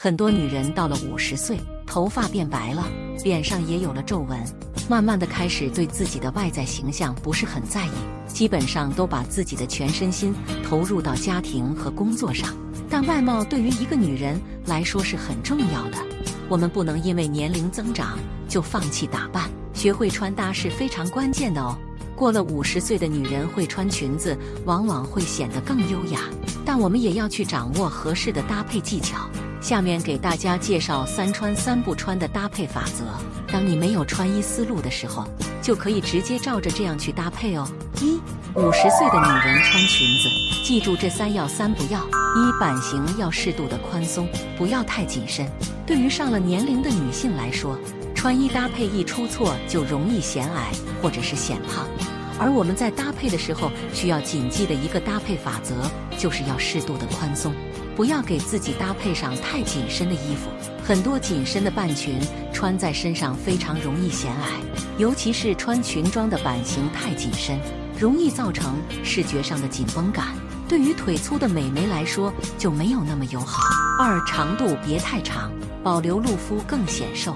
很多女人到了五十岁，头发变白了，脸上也有了皱纹，慢慢的开始对自己的外在形象不是很在意，基本上都把自己的全身心投入到家庭和工作上。但外貌对于一个女人来说是很重要的，我们不能因为年龄增长就放弃打扮，学会穿搭是非常关键的哦。过了五十岁的女人会穿裙子，往往会显得更优雅。但我们也要去掌握合适的搭配技巧。下面给大家介绍三穿三不穿的搭配法则。当你没有穿衣思路的时候，就可以直接照着这样去搭配哦。一，五十岁的女人穿裙子，记住这三要三不要：一，版型要适度的宽松，不要太紧身。对于上了年龄的女性来说，穿衣搭配一出错就容易显矮或者是显胖，而我们在搭配的时候需要谨记的一个搭配法则，就是要适度的宽松，不要给自己搭配上太紧身的衣服。很多紧身的半裙穿在身上非常容易显矮，尤其是穿裙装的版型太紧身，容易造成视觉上的紧绷感，对于腿粗的美眉来说就没有那么友好。二，长度别太长，保留露肤更显瘦。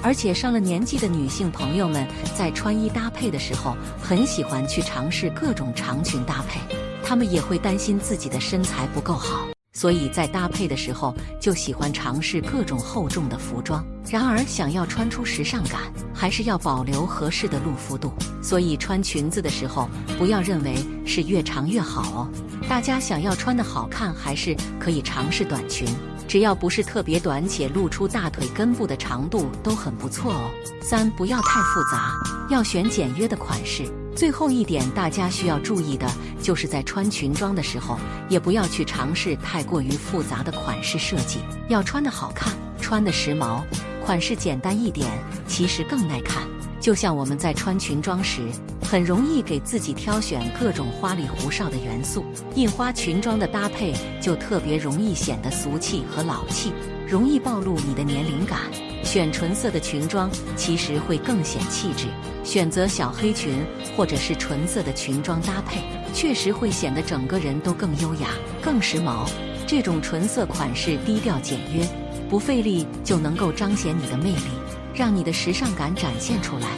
而且上了年纪的女性朋友们在穿衣搭配的时候，很喜欢去尝试各种长裙搭配，她们也会担心自己的身材不够好，所以在搭配的时候就喜欢尝试各种厚重的服装。然而，想要穿出时尚感，还是要保留合适的露肤度。所以穿裙子的时候，不要认为是越长越好哦。大家想要穿的好看，还是可以尝试短裙。只要不是特别短且露出大腿根部的长度都很不错哦。三不要太复杂，要选简约的款式。最后一点，大家需要注意的就是在穿裙装的时候，也不要去尝试太过于复杂的款式设计。要穿的好看，穿的时髦，款式简单一点，其实更耐看。就像我们在穿裙装时，很容易给自己挑选各种花里胡哨的元素，印花裙装的搭配就特别容易显得俗气和老气，容易暴露你的年龄感。选纯色的裙装其实会更显气质，选择小黑裙或者是纯色的裙装搭配，确实会显得整个人都更优雅、更时髦。这种纯色款式低调简约，不费力就能够彰显你的魅力。让你的时尚感展现出来，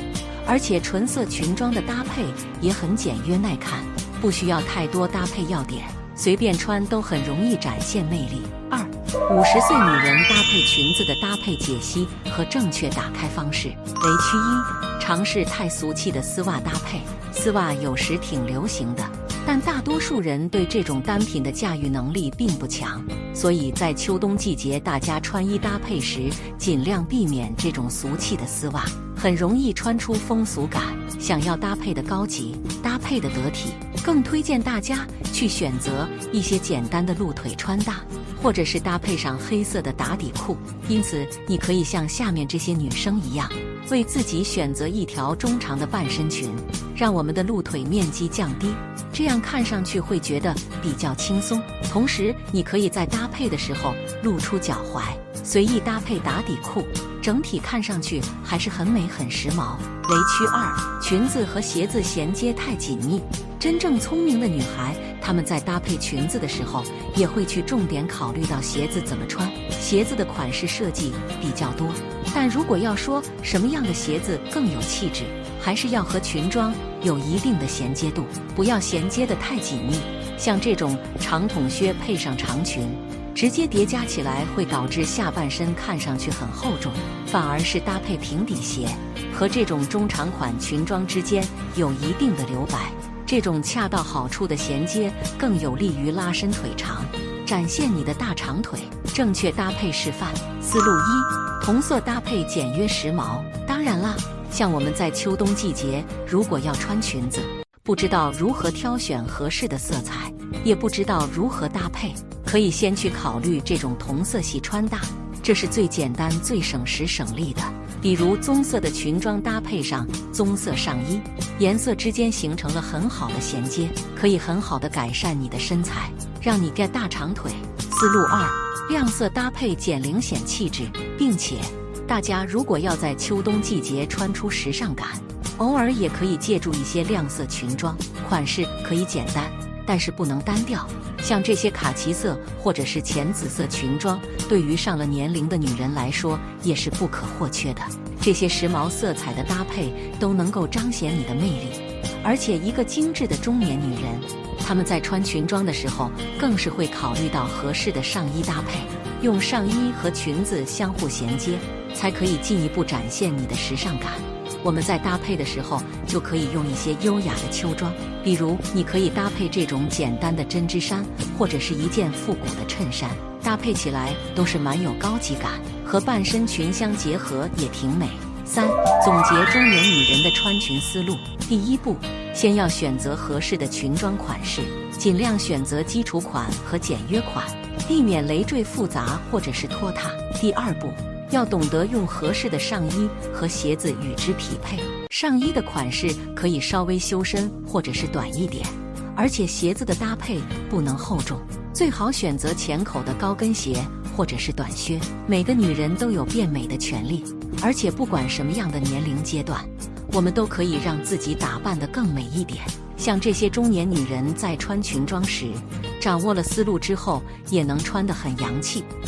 而且纯色裙装的搭配也很简约耐看，不需要太多搭配要点，随便穿都很容易展现魅力。二，五十岁女人搭配裙子的搭配解析和正确打开方式。雷区一，尝试太俗气的丝袜搭配。丝袜有时挺流行的。但大多数人对这种单品的驾驭能力并不强，所以在秋冬季节，大家穿衣搭配时尽量避免这种俗气的丝袜，很容易穿出风俗感。想要搭配的高级、搭配的得体，更推荐大家去选择一些简单的露腿穿搭，或者是搭配上黑色的打底裤。因此，你可以像下面这些女生一样，为自己选择一条中长的半身裙，让我们的露腿面积降低。这样看上去会觉得比较轻松，同时你可以在搭配的时候露出脚踝，随意搭配打底裤，整体看上去还是很美很时髦。雷区二，裙子和鞋子衔接太紧密。真正聪明的女孩，她们在搭配裙子的时候，也会去重点考虑到鞋子怎么穿。鞋子的款式设计比较多，但如果要说什么样的鞋子更有气质，还是要和裙装有一定的衔接度，不要衔接的太紧密。像这种长筒靴配上长裙，直接叠加起来会导致下半身看上去很厚重，反而是搭配平底鞋和这种中长款裙装之间有一定的留白。这种恰到好处的衔接更有利于拉伸腿长，展现你的大长腿。正确搭配示范思路一：同色搭配简约时髦。当然啦，像我们在秋冬季节，如果要穿裙子，不知道如何挑选合适的色彩，也不知道如何搭配，可以先去考虑这种同色系穿搭，这是最简单、最省时省力的。比如棕色的裙装搭配上棕色上衣，颜色之间形成了很好的衔接，可以很好的改善你的身材，让你 get 大长腿。思路二：亮色搭配减龄显气质，并且大家如果要在秋冬季节穿出时尚感，偶尔也可以借助一些亮色裙装，款式可以简单，但是不能单调。像这些卡其色或者是浅紫色裙装，对于上了年龄的女人来说也是不可或缺的。这些时髦色彩的搭配都能够彰显你的魅力，而且一个精致的中年女人，她们在穿裙装的时候，更是会考虑到合适的上衣搭配，用上衣和裙子相互衔接，才可以进一步展现你的时尚感。我们在搭配的时候，就可以用一些优雅的秋装，比如你可以搭配这种简单的针织衫，或者是一件复古的衬衫，搭配起来都是蛮有高级感，和半身裙相结合也挺美。三、总结中年女人的穿裙思路：第一步，先要选择合适的裙装款式，尽量选择基础款和简约款，避免累赘复杂或者是拖沓。第二步。要懂得用合适的上衣和鞋子与之匹配。上衣的款式可以稍微修身或者是短一点，而且鞋子的搭配不能厚重，最好选择浅口的高跟鞋或者是短靴。每个女人都有变美的权利，而且不管什么样的年龄阶段，我们都可以让自己打扮得更美一点。像这些中年女人在穿裙装时，掌握了思路之后，也能穿得很洋气。